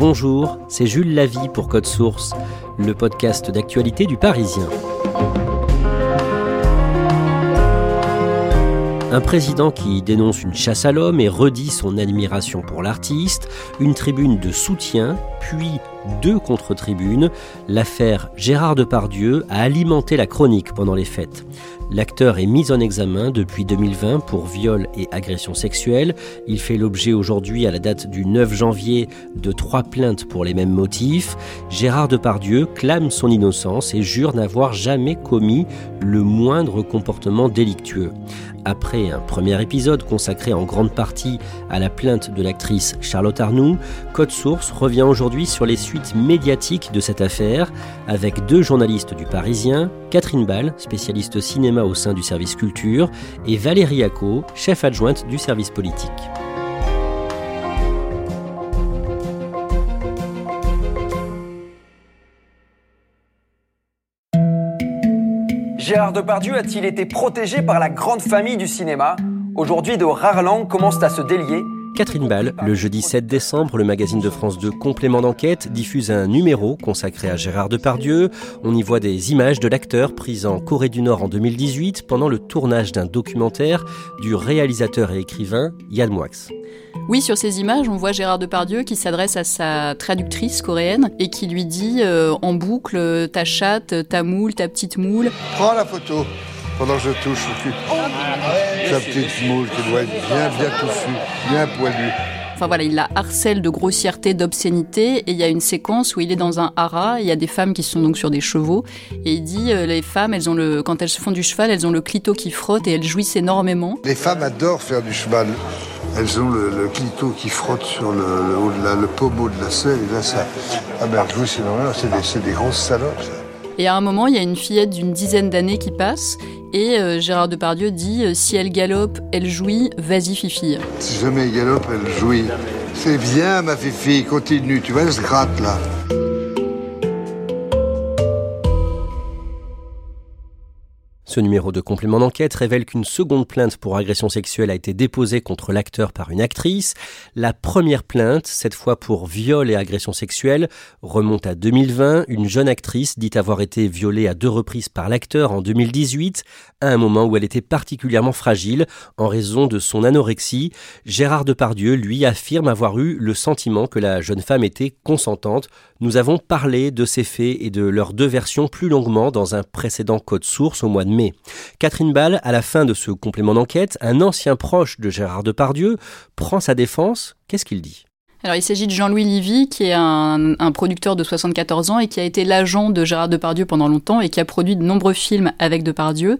Bonjour, c'est Jules Lavie pour Code Source, le podcast d'actualité du Parisien. Un président qui dénonce une chasse à l'homme et redit son admiration pour l'artiste, une tribune de soutien, puis deux contre-tribunes. L'affaire Gérard Depardieu a alimenté la chronique pendant les fêtes. L'acteur est mis en examen depuis 2020 pour viol et agression sexuelle. Il fait l'objet aujourd'hui, à la date du 9 janvier, de trois plaintes pour les mêmes motifs. Gérard Depardieu clame son innocence et jure n'avoir jamais commis le moindre comportement délictueux. Après un premier épisode consacré en grande partie à la plainte de l'actrice Charlotte Arnoux, Code Source revient aujourd'hui sur les suites médiatiques de cette affaire avec deux journalistes du Parisien, Catherine Ball, spécialiste cinéma au sein du service culture, et Valérie Acco, chef adjointe du service politique. Gérard Depardieu a-t-il été protégé par la grande famille du cinéma? Aujourd'hui, de rares langues commencent à se délier. Catherine Ball, le jeudi 7 décembre, le magazine de France 2 Complément d'enquête diffuse un numéro consacré à Gérard Depardieu. On y voit des images de l'acteur pris en Corée du Nord en 2018 pendant le tournage d'un documentaire du réalisateur et écrivain Yann Moix. Oui, sur ces images, on voit Gérard Depardieu qui s'adresse à sa traductrice coréenne et qui lui dit euh, en boucle ta chatte, ta moule, ta petite moule. Prends la photo pendant que je touche au cul. Sa petite moule qui doit être bien, bien touffue, bien poilue. Enfin voilà, il la harcèle de grossièreté, d'obscénité, et il y a une séquence où il est dans un haras, il y a des femmes qui sont donc sur des chevaux, et il dit euh, les femmes, elles ont le, quand elles se font du cheval, elles ont le clito qui frotte et elles jouissent énormément. Les femmes adorent faire du cheval. Elles ont le, le clito qui frotte sur le, le, le pommeau de la selle, et là ça. Ah ben, je vous c'est des, des grosses salopes. ça. Et à un moment, il y a une fillette d'une dizaine d'années qui passe, et euh, Gérard Depardieu dit euh, si elle galope, elle jouit, vas-y fifi. Si jamais elle galope, elle jouit. C'est bien, ma fifi, continue. Tu vois, elle se gratte là. Ce numéro de complément d'enquête révèle qu'une seconde plainte pour agression sexuelle a été déposée contre l'acteur par une actrice. La première plainte, cette fois pour viol et agression sexuelle, remonte à 2020. Une jeune actrice dit avoir été violée à deux reprises par l'acteur en 2018, à un moment où elle était particulièrement fragile en raison de son anorexie. Gérard Depardieu, lui, affirme avoir eu le sentiment que la jeune femme était consentante. Nous avons parlé de ces faits et de leurs deux versions plus longuement dans un précédent code source au mois de mai. Catherine Ball, à la fin de ce complément d'enquête, un ancien proche de Gérard Depardieu prend sa défense. Qu'est-ce qu'il dit? Alors il s'agit de Jean-Louis Livy, qui est un, un producteur de 74 ans et qui a été l'agent de Gérard Depardieu pendant longtemps et qui a produit de nombreux films avec Depardieu.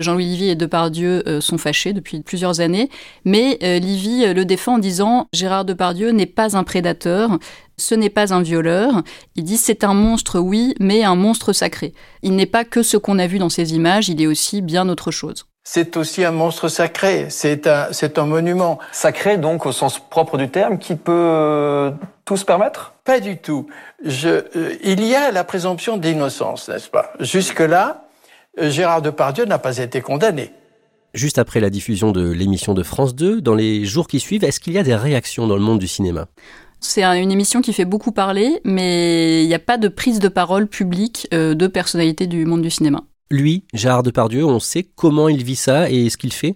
Jean-Louis Livy et Depardieu euh, sont fâchés depuis plusieurs années, mais euh, Livy euh, le défend en disant Gérard Depardieu n'est pas un prédateur, ce n'est pas un violeur. Il dit c'est un monstre, oui, mais un monstre sacré. Il n'est pas que ce qu'on a vu dans ces images, il est aussi bien autre chose. C'est aussi un monstre sacré, c'est un, c'est un monument. Sacré donc au sens propre du terme, qui peut euh, tout se permettre? Pas du tout. Je, euh, il y a la présomption d'innocence, n'est-ce pas? Jusque-là, euh, Gérard Depardieu n'a pas été condamné. Juste après la diffusion de l'émission de France 2, dans les jours qui suivent, est-ce qu'il y a des réactions dans le monde du cinéma? C'est un- une émission qui fait beaucoup parler, mais il n'y a pas de prise de parole publique de personnalités du monde du cinéma. Lui, Gérard Depardieu, on sait comment il vit ça et ce qu'il fait?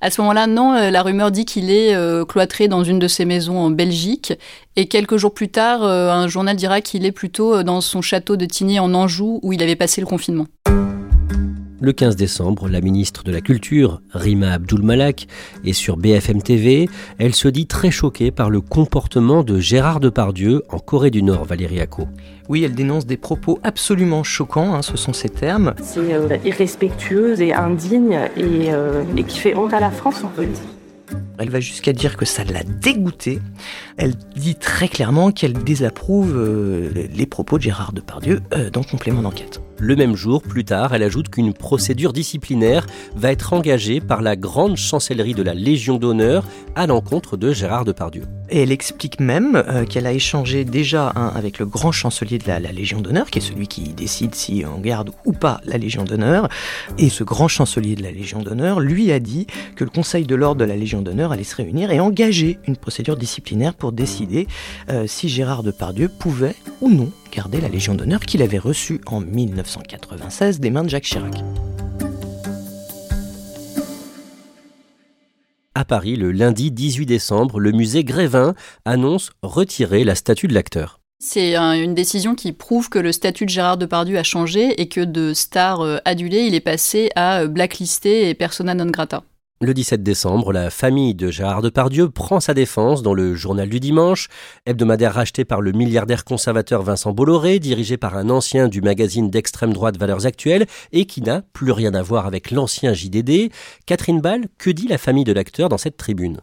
À ce moment-là, non, euh, la rumeur dit qu'il est euh, cloîtré dans une de ses maisons en Belgique, et quelques jours plus tard, euh, un journal dira qu'il est plutôt dans son château de Tigny en Anjou, où il avait passé le confinement. Le 15 décembre, la ministre de la Culture, Rima Abdul-Malak, est sur BFM TV. Elle se dit très choquée par le comportement de Gérard Depardieu en Corée du Nord, Valérie Acco. Oui, elle dénonce des propos absolument choquants, hein, ce sont ses termes. C'est euh, irrespectueuse et indigne et, euh, et qui fait honte à la France en fait. Elle va jusqu'à dire que ça l'a dégoûtée. Elle dit très clairement qu'elle désapprouve euh, les propos de Gérard Depardieu euh, dans Complément d'enquête. Le même jour, plus tard, elle ajoute qu'une procédure disciplinaire va être engagée par la grande chancellerie de la Légion d'honneur à l'encontre de Gérard Depardieu. Elle explique même euh, qu'elle a échangé déjà avec le grand chancelier de la, la Légion d'honneur, qui est celui qui décide si on garde ou pas la Légion d'honneur. Et ce grand chancelier de la Légion d'honneur lui a dit que le Conseil de l'ordre de la Légion d'honneur allait se réunir et engager une procédure disciplinaire pour décider euh, si Gérard Depardieu pouvait ou non garder la Légion d'honneur qu'il avait reçue en 1996 des mains de Jacques Chirac. À Paris, le lundi 18 décembre, le musée Grévin annonce retirer la statue de l'acteur. C'est une décision qui prouve que le statut de Gérard Depardieu a changé et que de star euh, adulé, il est passé à euh, blacklisté et persona non grata. Le 17 décembre, la famille de Gérard Depardieu prend sa défense dans le Journal du Dimanche, hebdomadaire racheté par le milliardaire conservateur Vincent Bolloré, dirigé par un ancien du magazine d'extrême droite Valeurs Actuelles et qui n'a plus rien à voir avec l'ancien JDD. Catherine Ball, que dit la famille de l'acteur dans cette tribune?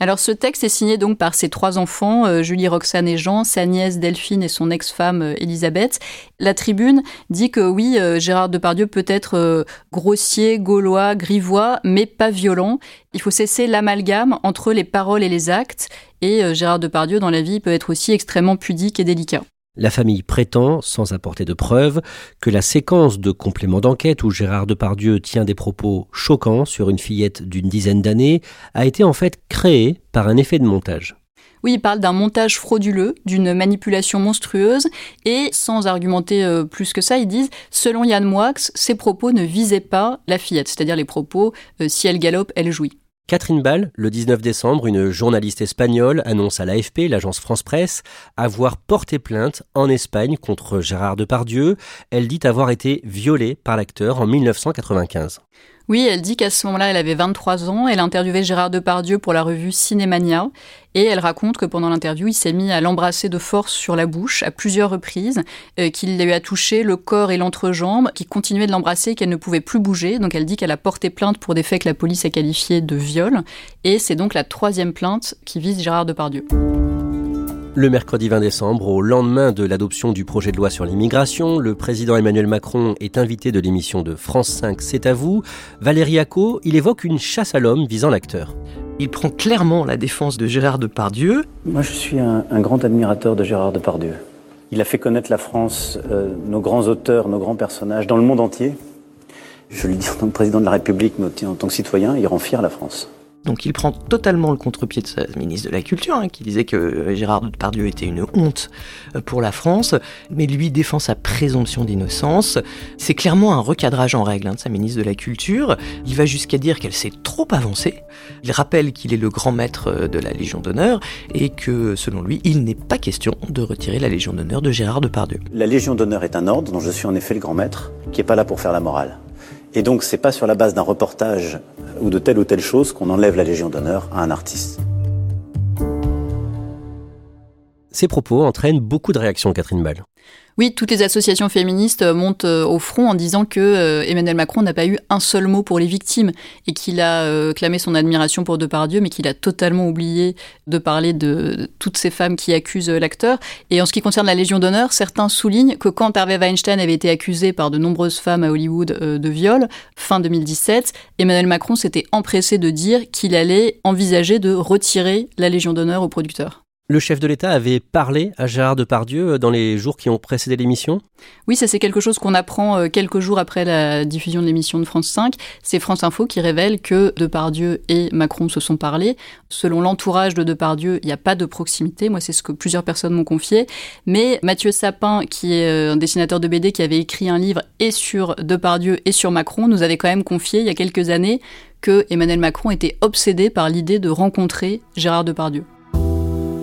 Alors ce texte est signé donc par ses trois enfants, euh, Julie, Roxane et Jean, sa nièce Delphine et son ex-femme euh, Elisabeth. La tribune dit que oui, euh, Gérard Depardieu peut être grossier, gaulois, grivois, mais pas violent. Il faut cesser l'amalgame entre les paroles et les actes. Et Gérard Depardieu, dans la vie, peut être aussi extrêmement pudique et délicat. La famille prétend, sans apporter de preuves, que la séquence de complément d'enquête où Gérard Depardieu tient des propos choquants sur une fillette d'une dizaine d'années a été en fait créée par un effet de montage. Oui, il parle d'un montage frauduleux, d'une manipulation monstrueuse, et sans argumenter euh, plus que ça, ils disent, selon Yann Moix, ces propos ne visaient pas la fillette, c'est-à-dire les propos, euh, si elle galope, elle jouit. Catherine Ball, le 19 décembre, une journaliste espagnole annonce à l'AFP, l'agence France Presse, avoir porté plainte en Espagne contre Gérard Depardieu. Elle dit avoir été violée par l'acteur en 1995. Oui, elle dit qu'à ce moment-là, elle avait 23 ans. Elle a interviewé Gérard Depardieu pour la revue Cinémania. Et elle raconte que pendant l'interview, il s'est mis à l'embrasser de force sur la bouche à plusieurs reprises, euh, qu'il lui a touché le corps et l'entrejambe, qu'il continuait de l'embrasser qu'elle ne pouvait plus bouger. Donc elle dit qu'elle a porté plainte pour des faits que la police a qualifiés de viol. Et c'est donc la troisième plainte qui vise Gérard Depardieu. Le mercredi 20 décembre, au lendemain de l'adoption du projet de loi sur l'immigration, le président Emmanuel Macron est invité de l'émission de France 5 C'est à vous. Valérie Acco, il évoque une chasse à l'homme visant l'acteur. Il prend clairement la défense de Gérard Depardieu. Moi, je suis un, grand admirateur de Gérard Depardieu. Il a fait connaître la France, euh, nos grands auteurs, nos grands personnages, dans le monde entier. Je le dis en tant que président de la République, mais aussi en tant que citoyen, il rend fier la France. Donc il prend totalement le contre-pied de sa ministre de la Culture, hein, qui disait que Gérard Depardieu était une honte euh, pour la France, mais lui défend sa présomption d'innocence. C'est clairement un recadrage en règle hein, de sa ministre de la Culture. Il va jusqu'à dire qu'elle s'est trop avancée. Il rappelle qu'il est le grand maître euh, de la Légion d'honneur et que, selon lui, il n'est pas question de retirer la Légion d'honneur de Gérard Depardieu. La Légion d'honneur est un ordre dont je suis en effet le grand maître, qui n'est pas là pour faire la morale. Et donc, c'est pas sur la base d'un reportage ou de telle ou telle chose qu'on enlève la Légion d'honneur à un artiste. Ces propos entraînent beaucoup de réactions, Catherine Ball. Oui, toutes les associations féministes euh, montent euh, au front en disant que euh, Emmanuel Macron n'a pas eu un seul mot pour les victimes et qu'il a clamé son admiration pour Depardieu, mais qu'il a totalement oublié de parler de toutes ces femmes qui accusent l'acteur. Et en ce qui concerne la Légion d'honneur, certains soulignent que quand Harvey Weinstein avait été accusé par de nombreuses femmes à Hollywood de viol, fin 2017, Emmanuel Macron s'était empressé de dire qu'il allait envisager de retirer la Légion d'honneur au producteur. Le chef de l'État avait parlé à Gérard Depardieu euh, dans les jours qui ont précédé l'émission Oui, ça c'est quelque chose qu'on apprend euh, quelques jours après la diffusion de l'émission de France 5. C'est France Info qui révèle que Depardieu et Macron se sont parlé. Selon l'entourage de Depardieu, il n'y a pas de proximité. Moi, c'est ce que plusieurs personnes m'ont confié. Mais Mathieu Sapin, qui est euh, un dessinateur de BD qui avait écrit un livre et sur Depardieu et sur Macron, nous avait quand même confié il y a quelques années que Emmanuel Macron était obsédé par l'idée de rencontrer Gérard Depardieu.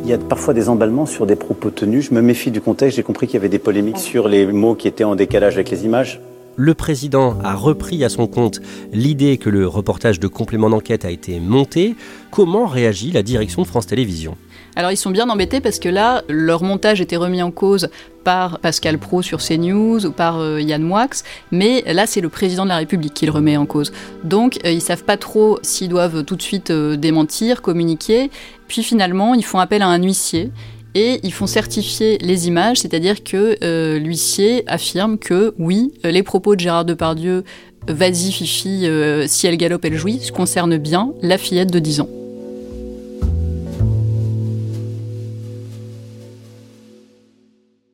Il y a parfois des emballements sur des propos tenus. Je me méfie du contexte. J'ai compris qu'il y avait des polémiques sur les mots qui étaient en décalage avec les images. le président a repris à son compte l'idée que le reportage de complément d'enquête a été monté. Comment réagit la direction de France Télévisions? Alors ils sont bien embêtés parce que là, leur montage était remis en cause par Pascal Pro sur CNews ou par euh, Yann Moix, mais là c'est le président de la République qui le remet en cause. Donc euh, ils savent pas trop s'ils doivent tout de suite euh, démentir, communiquer, puis finalement ils font appel à un huissier et ils font certifier les images, c'est-à-dire que euh, l'huissier affirme que oui, les propos de Gérard Depardieu, vas-y Fifi, euh, si elle galope, elle jouit, concernent bien la fillette de 10 ans.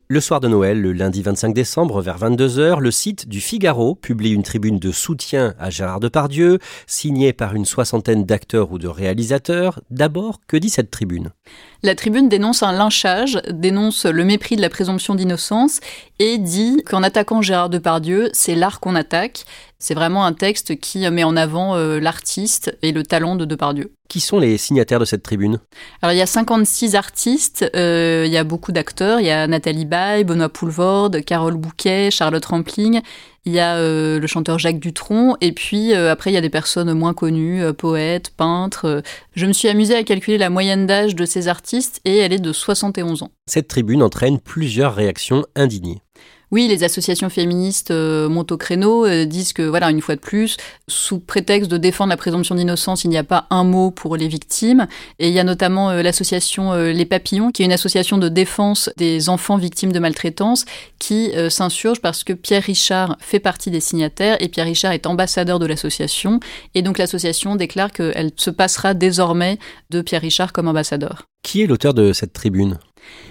Le soir de Noël, le lundi 25 décembre, vers 22h, le site du Figaro publie une tribune de soutien à Gérard Depardieu, signée par une soixantaine d'acteurs ou de réalisateurs. D'abord, que dit cette tribune? La tribune dénonce un lynchage, dénonce le mépris de la présomption d'innocence et dit qu'en attaquant Gérard Depardieu, c'est l'art qu'on attaque. C'est vraiment un texte qui met en avant euh, l'artiste et le talent de Depardieu. Qui sont les signataires de cette tribune? Alors il y a 56 artistes, euh, il y a beaucoup d'acteurs, il y a Nathalie Baye, Benoît Poulvorde, Carole Bouquet, Charlotte Rampling, il y a euh, le chanteur Jacques Dutronc, et puis après il y a des personnes moins connues, poètes, peintres. Je me suis amusée à calculer la moyenne d'âge de ces artistes et elle est de 71 ans. Cette tribune entraîne plusieurs réactions indignées. Oui, les associations féministes euh, montent au créneau, euh, disent que, voilà, une fois de plus, sous prétexte de défendre la présomption d'innocence, il n'y a pas un mot pour les victimes. Et il y a notamment euh, l'association Les Papillons, qui est une association de défense des enfants victimes de maltraitance, qui s'insurge parce que Pierre Richard fait partie des signataires et Pierre Richard est ambassadeur de l'association. Et donc l'association déclare qu'elle se passera désormais de Pierre Richard comme ambassadeur. Qui est l'auteur de cette tribune?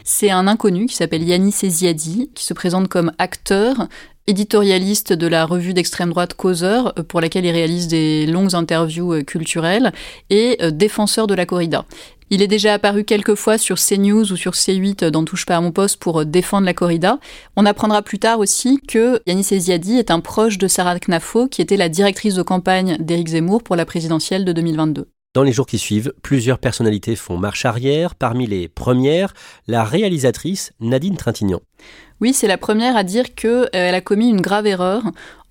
C'est un inconnu qui s'appelle Yannis Eziadi, qui se présente comme acteur, éditorialiste de la revue d'extrême droite Causeur, euh, pour laquelle il réalise des longues interviews euh, culturelles, et euh, défenseur de la corrida. Il est déjà apparu quelques fois sur CNews ou sur C8 dans Touche pas à mon poste pour défendre la corrida. On apprendra plus tard aussi que Yanis Eziadi est un proche de Sarah Knafo, qui était la directrice de campagne d'Éric Zemmour pour la présidentielle de 2022. Dans les jours qui suivent, plusieurs personnalités font marche arrière. Parmi les premières, la réalisatrice Nadine Trintignant. Oui, c'est la première à dire qu'elle euh, a commis une grave erreur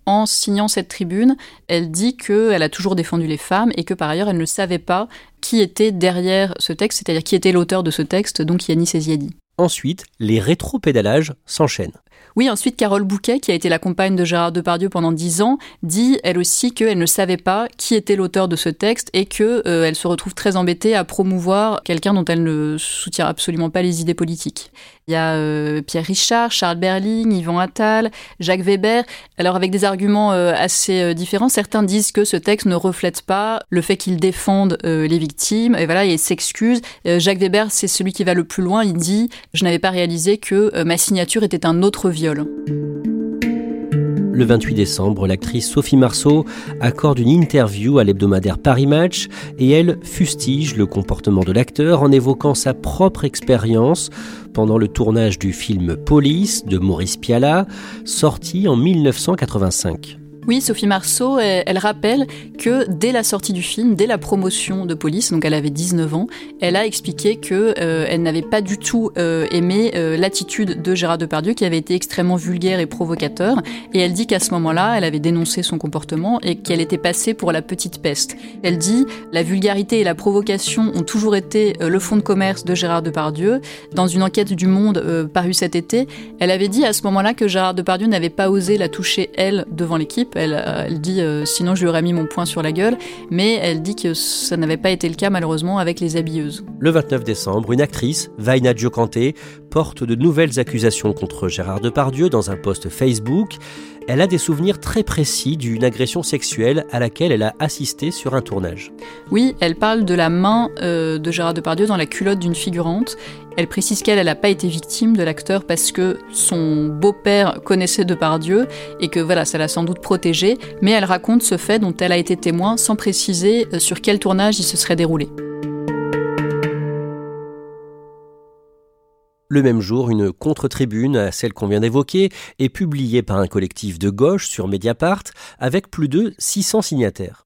en signant cette tribune, elle dit qu'elle a toujours défendu les femmes et que par ailleurs elle ne savait pas qui était derrière ce texte, c'est-à-dire qui était l'auteur de ce texte, donc Yannis Eziadi. Ensuite, les rétro-pédalages s'enchaînent. Oui, ensuite, Carole Bouquet, qui a été la compagne de Gérard Depardieu pendant dix ans, dit elle aussi qu'elle ne savait pas qui était l'auteur de ce texte et qu'elle euh, se retrouve très embêtée à promouvoir quelqu'un dont elle ne soutient absolument pas les idées politiques. Il y a euh, Pierre Richard, Charles Berling, Yvan Attal, Jacques Weber. Alors avec des arguments euh, assez différents, certains disent que ce texte ne reflète pas le fait qu'il défende les victimes. Et voilà, il s'excuse. Jacques Weber, c'est celui qui va le plus loin. Il dit je n'avais pas réalisé que ma signature était un autre viol. Le 28 décembre, l'actrice Sophie Marceau accorde une interview à l'hebdomadaire Paris Match et elle fustige le comportement de l'acteur en évoquant sa propre expérience pendant le tournage du film Police de Maurice Pialat, sorti en 1985. Oui, Sophie Marceau, elle, rappelle que dès la sortie du film, dès la promotion de Police, donc elle avait 19 ans, elle a expliqué que euh, elle n'avait pas du tout euh, aimé euh, l'attitude de Gérard Depardieu, qui avait été extrêmement vulgaire et provocateur. Et elle dit qu'à ce moment-là, elle avait dénoncé son comportement et qu'elle était passée pour la petite peste. Elle dit la vulgarité et la provocation ont toujours été le fond de commerce de Gérard Depardieu. Dans une enquête du Monde parue cet été, elle avait dit à ce moment-là que Gérard Depardieu n'avait pas osé la toucher elle devant l'équipe euh, elle, dit euh, sinon je lui aurais mis mon poing sur la gueule, mais elle dit que ça n'avait pas été le cas malheureusement avec les habilleuses. Le 29 décembre, une actrice, Vaina Diokanté, porte de nouvelles accusations contre Gérard Depardieu dans un post Facebook. Elle a des souvenirs très précis d'une agression sexuelle à laquelle elle a assisté sur un tournage. Oui, elle parle de la main euh, de Gérard Depardieu dans la culotte d'une figurante. Elle précise qu'elle n'a pas été victime de l'acteur parce que son beau-père connaissait Depardieu et que voilà, ça l'a sans doute protégée, mais elle raconte ce fait dont elle a été témoin sans préciser euh, sur quel tournage il se serait déroulé. Le même jour, une contre-tribune à celle qu'on vient d'évoquer est publiée par un collectif de gauche sur Mediapart avec plus de 600 signataires.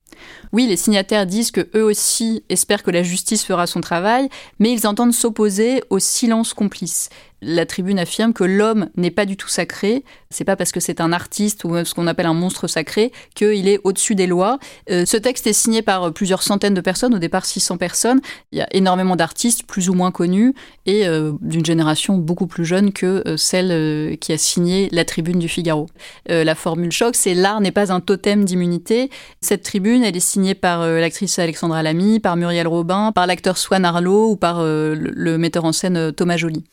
Oui, les signataires disent que eux aussi espèrent que la justice fera son travail, mais ils entendent s'opposer au silence complice. La tribune affirme que l'homme n'est pas du tout sacré. C'est pas parce que c'est un artiste ou ce qu'on appelle un monstre sacré qu'il est au-dessus des lois. Euh, ce texte est signé par plusieurs centaines de personnes, au départ 600 personnes. Il y a énormément d'artistes plus ou moins connus et euh, d'une génération beaucoup plus jeune que euh, celle qui a signé la tribune du Figaro. la formule choc, c'est l'art n'est pas un totem d'immunité. Cette tribune, elle est signée par l'actrice Alexandra Lamy, par Muriel Robin, par l'acteur Swan Arlo ou par le metteur en scène Thomas Joly.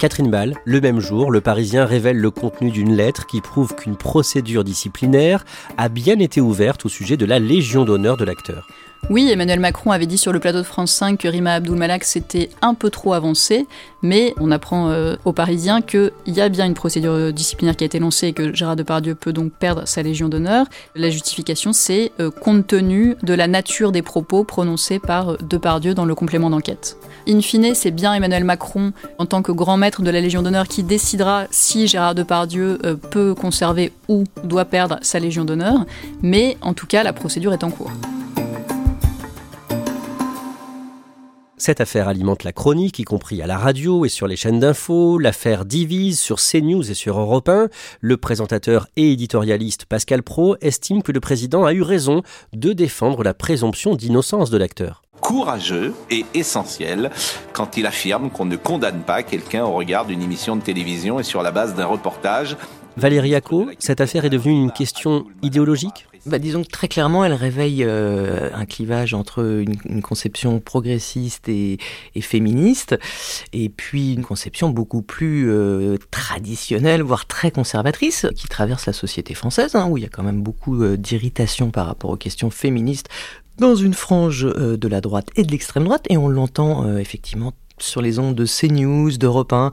Catherine Ball, le même jour, le Parisien révèle le contenu d'une lettre qui prouve qu'une procédure disciplinaire a bien été ouverte au sujet de la Légion d'honneur de l'acteur. Oui, Emmanuel Macron avait dit sur le plateau de France 5 que Rima Abdul-Malak s'était un peu trop avancé, mais on apprend euh, aux Parisiens qu'il y a bien une procédure disciplinaire qui a été lancée et que Gérard Depardieu peut donc perdre sa Légion d'honneur. La justification, c'est euh, compte tenu de la nature des propos prononcés par Depardieu dans le complément d'enquête. In fine, c'est bien Emmanuel Macron, en tant que grand maître de la Légion d'honneur, qui décidera si Gérard Depardieu euh, peut conserver ou doit perdre sa Légion d'honneur, mais en tout cas, la procédure est en cours. Cette affaire alimente la chronique, y compris à la radio et sur les chaînes d'infos. L'affaire divise sur CNews et sur Europe 1. Le présentateur et éditorialiste Pascal Pro estime que le président a eu raison de défendre la présomption d'innocence de l'acteur courageux et essentiel quand il affirme qu'on ne condamne pas quelqu'un au regard d'une émission de télévision et sur la base d'un reportage. Valérie Acco, cette affaire est devenue une question idéologique? Bah, disons que très clairement, elle réveille euh, un clivage entre une, conception progressiste et, féministe, et puis une conception beaucoup plus euh, traditionnelle, voire très conservatrice, qui traverse la société française, hein, où il y a quand même beaucoup euh, d'irritation par rapport aux questions féministes dans une frange de la droite et de l'extrême droite, et on l'entend effectivement sur les ondes de CNews, d'Europe 1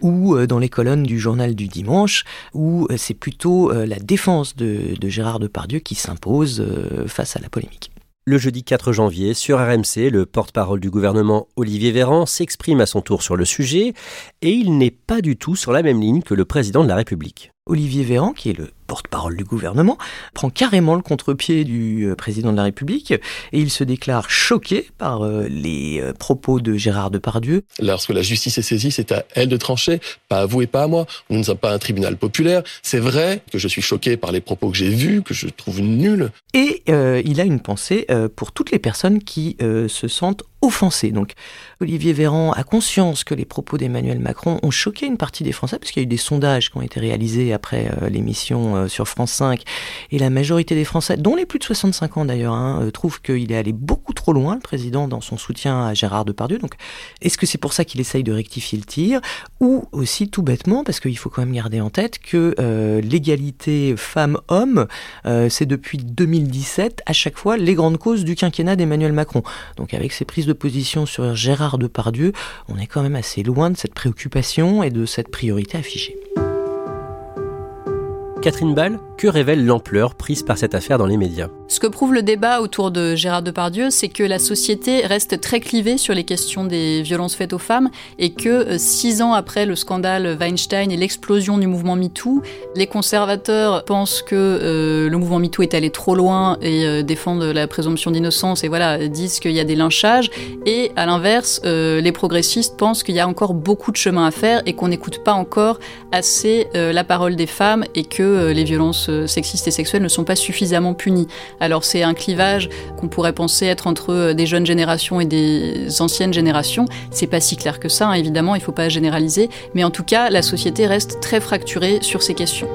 ou euh, dans les colonnes du journal du dimanche, où euh, c'est plutôt euh, la défense de, de Gérard Depardieu qui s'impose face à la polémique. Le jeudi 4 janvier, sur RMC, le porte-parole du gouvernement Olivier Véran s'exprime à son tour sur le sujet et il n'est pas du tout sur la même ligne que le président de la République. Olivier Véran, qui est le porte-parole du gouvernement, prend carrément le contre-pied du euh, président de la République et il se déclare choqué par euh, les euh, propos de Gérard Depardieu. Lorsque la justice est saisie, c'est à elle de trancher, pas à vous et pas à moi. Nous ne sommes pas un tribunal populaire. C'est vrai que je suis choqué par les propos que j'ai vus, que je trouve nuls. Et il a une pensée pour toutes les personnes qui se sentent offensées. Donc Olivier Véran a conscience que les propos d'Emmanuel Macron ont choqué une partie des Français, parce qu'il y a eu des sondages qui ont été réalisés après l'émission euh, sur France 5, et la majorité des Français, dont les plus de 65 ans d'ailleurs, hein, euh, trouvent qu'il est allé beaucoup trop loin, le président, dans son soutien à Gérard Depardieu. Donc, est-ce que c'est pour ça qu'il essaye de rectifier le tir Ou aussi, tout bêtement, parce qu'il faut quand même garder en tête que euh, l'égalité femmes-hommes, c'est depuis 2017, à chaque fois, les grandes causes du quinquennat d'Emmanuel Macron. Donc, avec ses prises de position sur Gérard Depardieu, on est quand même assez loin de cette préoccupation et de cette priorité affichée. Catherine Ball, que révèle l'ampleur prise par cette affaire dans les médias? Ce que prouve le débat autour de Gérard Depardieu, c'est que la société reste très clivée sur les questions des violences faites aux femmes et que euh, six ans après le scandale Weinstein et l'explosion du mouvement MeToo, les conservateurs pensent que euh, le mouvement MeToo est allé trop loin et euh, défendent la présomption d'innocence et voilà disent qu'il y a des lynchages et à l'inverse, les progressistes pensent qu'il y a encore beaucoup de chemin à faire et qu'on n'écoute pas encore assez la parole des femmes et que les violences sexistes et sexuelles ne sont pas suffisamment punis. Alors c'est un clivage qu'on pourrait penser être entre euh, des jeunes générations et des anciennes générations. C'est pas si clair que ça, hein, évidemment, il faut pas généraliser, mais en tout cas, la société reste très fracturée sur ces questions.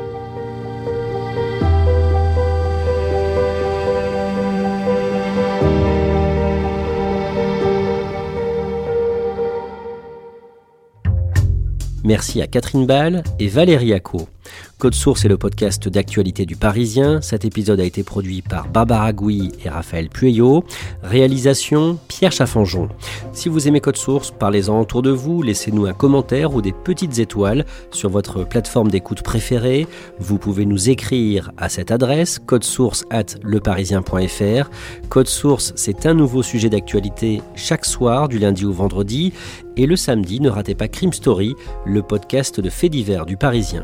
Merci à Catherine Ball et Valérie Acco. Code Source est le podcast d'actualité du Parisien. Cet épisode a été produit par Barbara Gouy et Raphaël Pueyo. Réalisation Pierre Chaffanjon. Si vous aimez Code Source, parlez-en autour de vous, laissez-nous un commentaire ou des petites étoiles sur votre plateforme d'écoute préférée. Vous pouvez nous écrire à cette adresse codesource at leparisien.fr. Code Source, c'est un nouveau sujet d'actualité chaque soir du lundi au vendredi. Et le samedi, ne ratez pas Crime Story, le podcast de faits divers du Parisien.